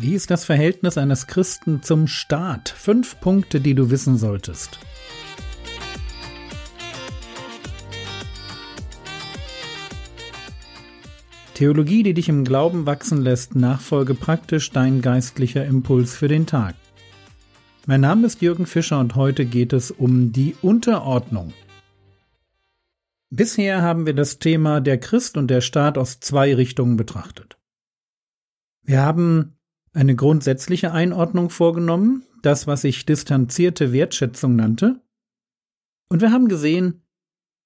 Wie ist das Verhältnis eines Christen zum Staat? Fünf Punkte, die du wissen solltest. Theologie, die dich im Glauben wachsen lässt, nachfolge praktisch dein geistlicher Impuls für den Tag. Mein Name ist Jürgen Fischer und heute geht es um die Unterordnung. Bisher haben wir das Thema der Christ und der Staat aus zwei Richtungen betrachtet. Wir haben eine grundsätzliche Einordnung vorgenommen, das, was ich distanzierte Wertschätzung nannte, und wir haben gesehen,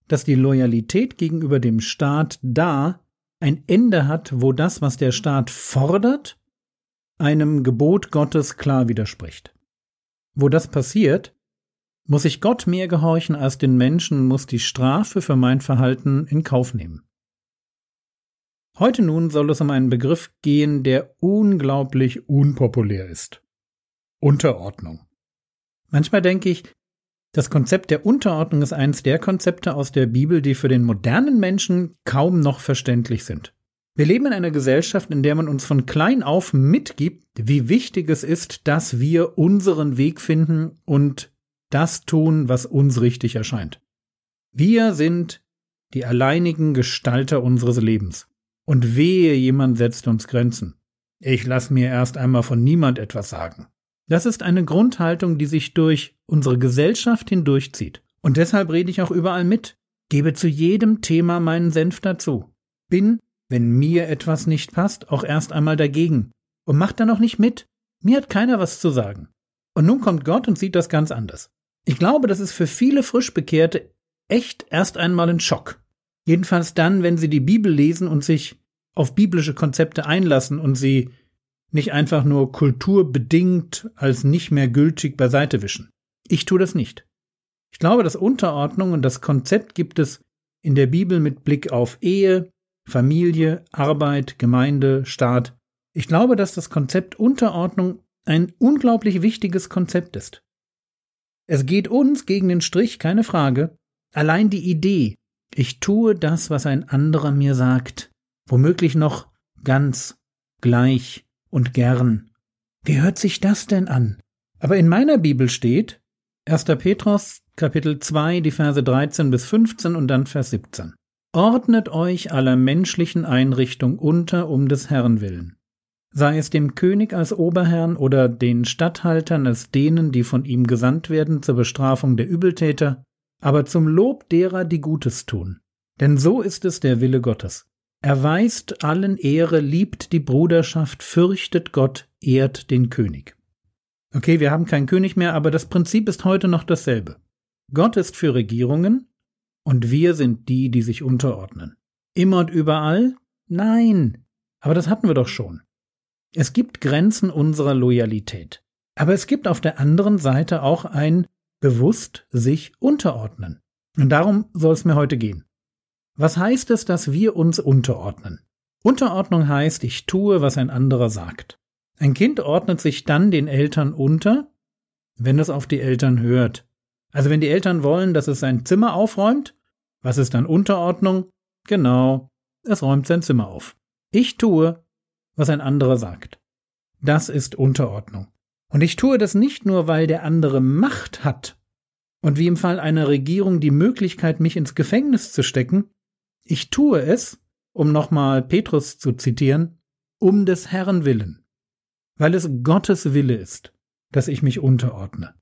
dass die Loyalität gegenüber dem Staat da ein Ende hat, wo das, was der Staat fordert, einem Gebot Gottes klar widerspricht. Wo das passiert, muss ich Gott mehr gehorchen als den Menschen muss die Strafe für mein Verhalten in Kauf nehmen. Heute nun soll es um einen Begriff gehen, der unglaublich unpopulär ist. Unterordnung. Manchmal denke ich, das Konzept der Unterordnung ist eines der Konzepte aus der Bibel, die für den modernen Menschen kaum noch verständlich sind. Wir leben in einer Gesellschaft, in der man uns von klein auf mitgibt, wie wichtig es ist, dass wir unseren Weg finden und das tun, was uns richtig erscheint. Wir sind die alleinigen Gestalter unseres Lebens. Und wehe, jemand setzt uns Grenzen. Ich lass mir erst einmal von niemand etwas sagen. Das ist eine Grundhaltung, die sich durch unsere Gesellschaft hindurchzieht. Und deshalb rede ich auch überall mit, gebe zu jedem Thema meinen Senf dazu. Bin, wenn mir etwas nicht passt, auch erst einmal dagegen. Und mach dann auch nicht mit. Mir hat keiner was zu sagen. Und nun kommt Gott und sieht das ganz anders. Ich glaube, das ist für viele Frischbekehrte echt erst einmal ein Schock. Jedenfalls dann, wenn sie die Bibel lesen und sich auf biblische Konzepte einlassen und sie nicht einfach nur kulturbedingt als nicht mehr gültig beiseite wischen. Ich tue das nicht. Ich glaube, dass Unterordnung und das Konzept gibt es in der Bibel mit Blick auf Ehe, Familie, Arbeit, Gemeinde, Staat. Ich glaube, dass das Konzept Unterordnung ein unglaublich wichtiges Konzept ist. Es geht uns gegen den Strich, keine Frage. Allein die Idee, ich tue das, was ein anderer mir sagt, womöglich noch ganz, gleich und gern. Wie hört sich das denn an? Aber in meiner Bibel steht 1. Petrus Kapitel 2, die Verse 13 bis 15 und dann Vers 17. Ordnet euch aller menschlichen Einrichtung unter um des Herrn willen sei es dem König als Oberherrn oder den Statthaltern als denen, die von ihm gesandt werden zur Bestrafung der Übeltäter, aber zum Lob derer, die Gutes tun. Denn so ist es der Wille Gottes. Erweist allen Ehre, liebt die Bruderschaft, fürchtet Gott, ehrt den König. Okay, wir haben keinen König mehr, aber das Prinzip ist heute noch dasselbe. Gott ist für Regierungen und wir sind die, die sich unterordnen. Immer und überall? Nein. Aber das hatten wir doch schon. Es gibt Grenzen unserer Loyalität. Aber es gibt auf der anderen Seite auch ein bewusst sich unterordnen. Und darum soll es mir heute gehen. Was heißt es, dass wir uns unterordnen? Unterordnung heißt, ich tue, was ein anderer sagt. Ein Kind ordnet sich dann den Eltern unter, wenn es auf die Eltern hört. Also wenn die Eltern wollen, dass es sein Zimmer aufräumt, was ist dann Unterordnung? Genau, es räumt sein Zimmer auf. Ich tue, was ein anderer sagt. Das ist Unterordnung. Und ich tue das nicht nur, weil der andere Macht hat und wie im Fall einer Regierung die Möglichkeit, mich ins Gefängnis zu stecken. Ich tue es, um nochmal Petrus zu zitieren, um des Herrn willen, weil es Gottes Wille ist, dass ich mich unterordne.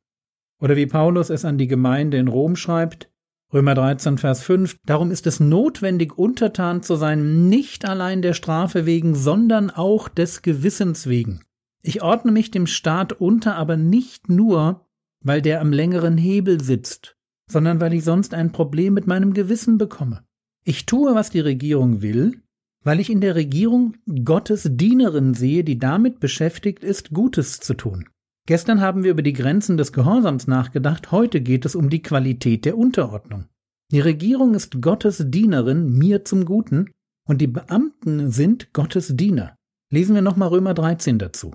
Oder wie Paulus es an die Gemeinde in Rom schreibt, Römer 13, Vers 5. Darum ist es notwendig, untertan zu sein, nicht allein der Strafe wegen, sondern auch des Gewissens wegen. Ich ordne mich dem Staat unter, aber nicht nur, weil der am längeren Hebel sitzt, sondern weil ich sonst ein Problem mit meinem Gewissen bekomme. Ich tue, was die Regierung will, weil ich in der Regierung Gottes Dienerin sehe, die damit beschäftigt ist, Gutes zu tun. Gestern haben wir über die Grenzen des Gehorsams nachgedacht, heute geht es um die Qualität der Unterordnung. Die Regierung ist Gottes Dienerin, mir zum Guten, und die Beamten sind Gottes Diener. Lesen wir nochmal Römer 13 dazu.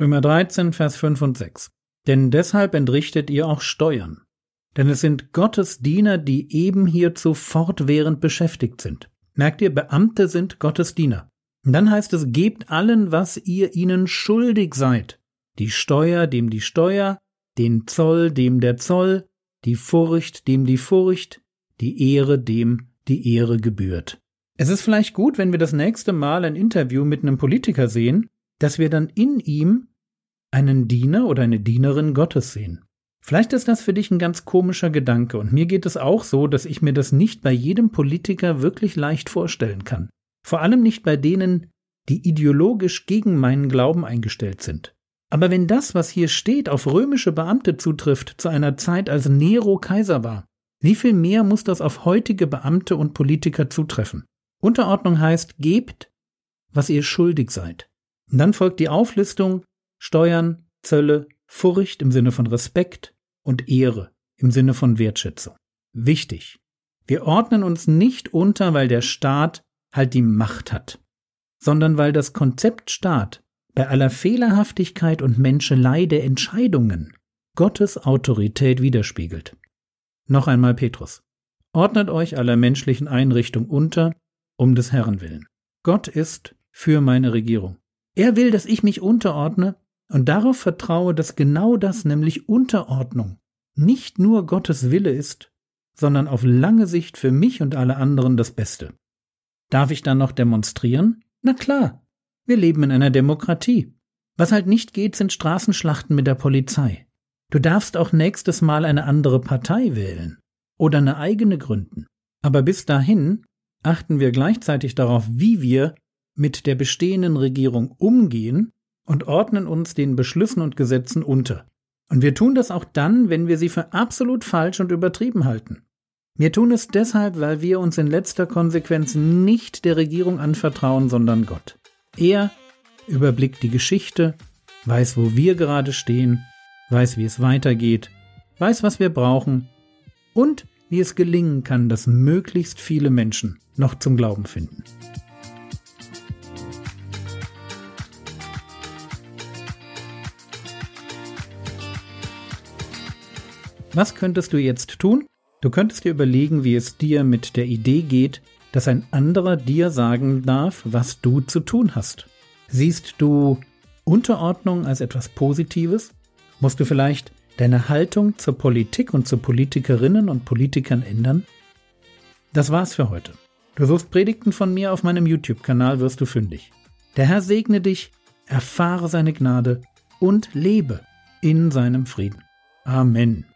Römer 13, Vers 5 und 6. Denn deshalb entrichtet ihr auch Steuern. Denn es sind Gottes Diener, die eben hierzu fortwährend beschäftigt sind. Merkt ihr, Beamte sind Gottes Diener. Und dann heißt es, gebt allen, was ihr ihnen schuldig seid. Die Steuer, dem die Steuer, den Zoll, dem der Zoll, die Furcht, dem die Furcht, die Ehre, dem die Ehre gebührt. Es ist vielleicht gut, wenn wir das nächste Mal ein Interview mit einem Politiker sehen, dass wir dann in ihm einen Diener oder eine Dienerin Gottes sehen. Vielleicht ist das für dich ein ganz komischer Gedanke und mir geht es auch so, dass ich mir das nicht bei jedem Politiker wirklich leicht vorstellen kann. Vor allem nicht bei denen, die ideologisch gegen meinen Glauben eingestellt sind. Aber wenn das, was hier steht, auf römische Beamte zutrifft, zu einer Zeit, als Nero Kaiser war, wie viel mehr muss das auf heutige Beamte und Politiker zutreffen? Unterordnung heißt, gebt, was ihr schuldig seid. Und dann folgt die Auflistung Steuern, Zölle, Furcht im Sinne von Respekt und Ehre im Sinne von Wertschätzung. Wichtig. Wir ordnen uns nicht unter, weil der Staat halt die Macht hat, sondern weil das Konzept Staat bei aller Fehlerhaftigkeit und Menschelei der Entscheidungen Gottes Autorität widerspiegelt. Noch einmal Petrus. Ordnet euch aller menschlichen Einrichtung unter, um des Herrn willen. Gott ist für meine Regierung. Er will, dass ich mich unterordne und darauf vertraue, dass genau das, nämlich Unterordnung, nicht nur Gottes Wille ist, sondern auf lange Sicht für mich und alle anderen das Beste. Darf ich dann noch demonstrieren? Na klar, wir leben in einer Demokratie. Was halt nicht geht, sind Straßenschlachten mit der Polizei. Du darfst auch nächstes Mal eine andere Partei wählen oder eine eigene gründen. Aber bis dahin achten wir gleichzeitig darauf, wie wir mit der bestehenden Regierung umgehen und ordnen uns den Beschlüssen und Gesetzen unter. Und wir tun das auch dann, wenn wir sie für absolut falsch und übertrieben halten. Wir tun es deshalb, weil wir uns in letzter Konsequenz nicht der Regierung anvertrauen, sondern Gott. Er überblickt die Geschichte, weiß, wo wir gerade stehen, weiß, wie es weitergeht, weiß, was wir brauchen und wie es gelingen kann, dass möglichst viele Menschen noch zum Glauben finden. Was könntest du jetzt tun? Du könntest dir überlegen, wie es dir mit der Idee geht, dass ein anderer dir sagen darf, was du zu tun hast. Siehst du Unterordnung als etwas Positives? Musst du vielleicht deine Haltung zur Politik und zu Politikerinnen und Politikern ändern? Das war's für heute. Du suchst Predigten von mir auf meinem YouTube-Kanal, wirst du fündig. Der Herr segne dich, erfahre seine Gnade und lebe in seinem Frieden. Amen.